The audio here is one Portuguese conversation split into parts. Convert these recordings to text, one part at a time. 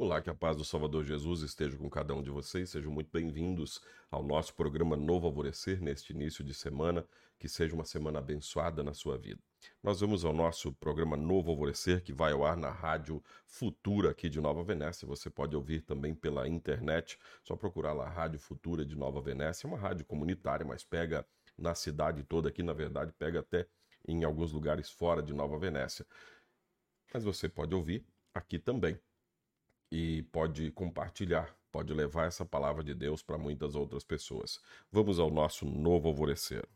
Olá, que a paz do Salvador Jesus esteja com cada um de vocês. Sejam muito bem-vindos ao nosso programa Novo Alvorecer neste início de semana. Que seja uma semana abençoada na sua vida. Nós vamos ao nosso programa Novo Alvorecer, que vai ao ar na Rádio Futura aqui de Nova Venécia. Você pode ouvir também pela internet. Só procurar lá Rádio Futura de Nova Venécia. É uma rádio comunitária, mas pega na cidade toda aqui, na verdade, pega até em alguns lugares fora de Nova Venécia. Mas você pode ouvir aqui também e pode compartilhar, pode levar essa palavra de Deus para muitas outras pessoas. Vamos ao nosso novo alvorecer.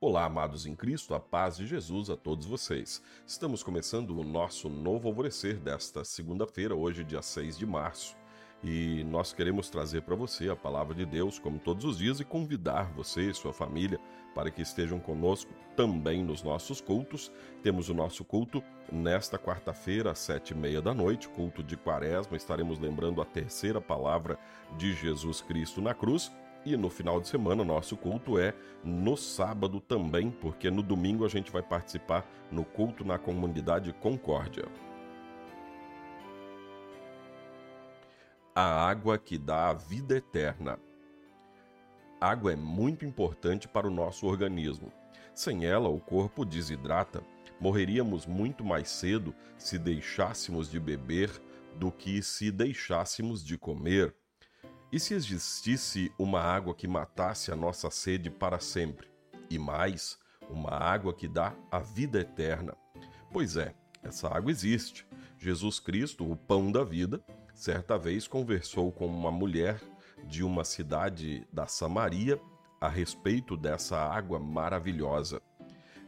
Olá, amados em Cristo, a paz de Jesus a todos vocês. Estamos começando o nosso novo alvorecer desta segunda-feira, hoje, dia 6 de março. E nós queremos trazer para você a palavra de Deus, como todos os dias, e convidar você e sua família para que estejam conosco também nos nossos cultos. Temos o nosso culto nesta quarta-feira, às sete e meia da noite, culto de quaresma. Estaremos lembrando a terceira palavra de Jesus Cristo na cruz. E no final de semana, nosso culto é no sábado também, porque no domingo a gente vai participar no culto na comunidade Concórdia. A água que dá a vida eterna. Água é muito importante para o nosso organismo. Sem ela, o corpo desidrata. Morreríamos muito mais cedo se deixássemos de beber do que se deixássemos de comer. E se existisse uma água que matasse a nossa sede para sempre? E mais, uma água que dá a vida eterna? Pois é, essa água existe. Jesus Cristo, o pão da vida, certa vez conversou com uma mulher de uma cidade da Samaria a respeito dessa água maravilhosa.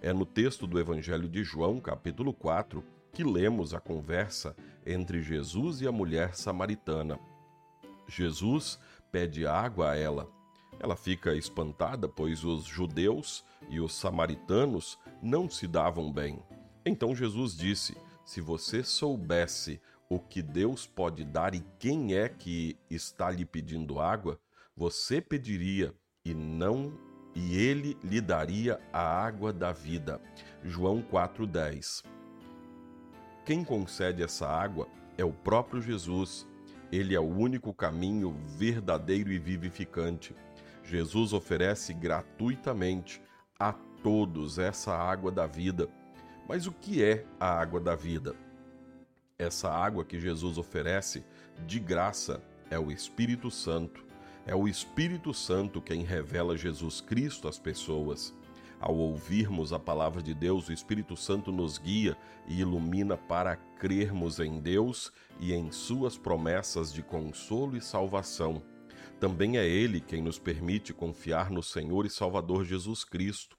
É no texto do Evangelho de João, capítulo 4, que lemos a conversa entre Jesus e a mulher samaritana. Jesus pede água a ela. Ela fica espantada, pois os judeus e os samaritanos não se davam bem. Então Jesus disse: Se você soubesse o que Deus pode dar e quem é que está lhe pedindo água, você pediria e não e ele lhe daria a água da vida. João 4:10. Quem concede essa água é o próprio Jesus. Ele é o único caminho verdadeiro e vivificante. Jesus oferece gratuitamente a todos essa água da vida. Mas o que é a água da vida? Essa água que Jesus oferece de graça é o Espírito Santo. É o Espírito Santo quem revela Jesus Cristo às pessoas. Ao ouvirmos a palavra de Deus, o Espírito Santo nos guia e ilumina para crermos em Deus e em Suas promessas de consolo e salvação. Também é Ele quem nos permite confiar no Senhor e Salvador Jesus Cristo.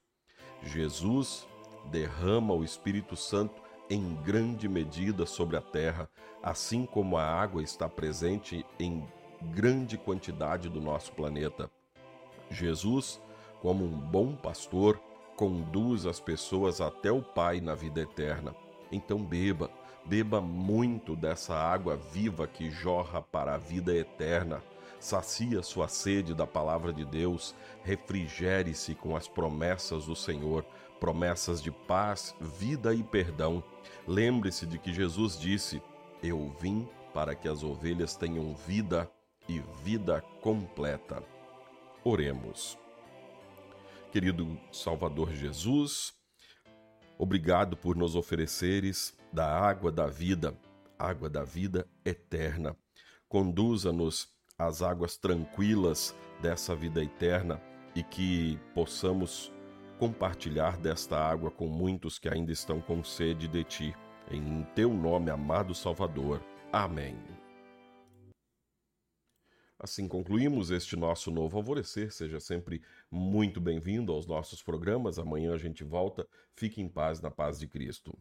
Jesus derrama o Espírito Santo em grande medida sobre a terra, assim como a água está presente em grande quantidade do nosso planeta. Jesus, como um bom pastor, conduz as pessoas até o Pai na vida eterna. Então beba, beba muito dessa água viva que jorra para a vida eterna. Sacia sua sede da palavra de Deus, refrigere-se com as promessas do Senhor, promessas de paz, vida e perdão. Lembre-se de que Jesus disse: Eu vim para que as ovelhas tenham vida e vida completa. Oremos. Querido Salvador Jesus, obrigado por nos ofereceres da água da vida, água da vida eterna. Conduza-nos às águas tranquilas dessa vida eterna e que possamos compartilhar desta água com muitos que ainda estão com sede de ti. Em teu nome, amado Salvador. Amém. Assim concluímos este nosso novo alvorecer. Seja sempre muito bem-vindo aos nossos programas. Amanhã a gente volta. Fique em paz na paz de Cristo.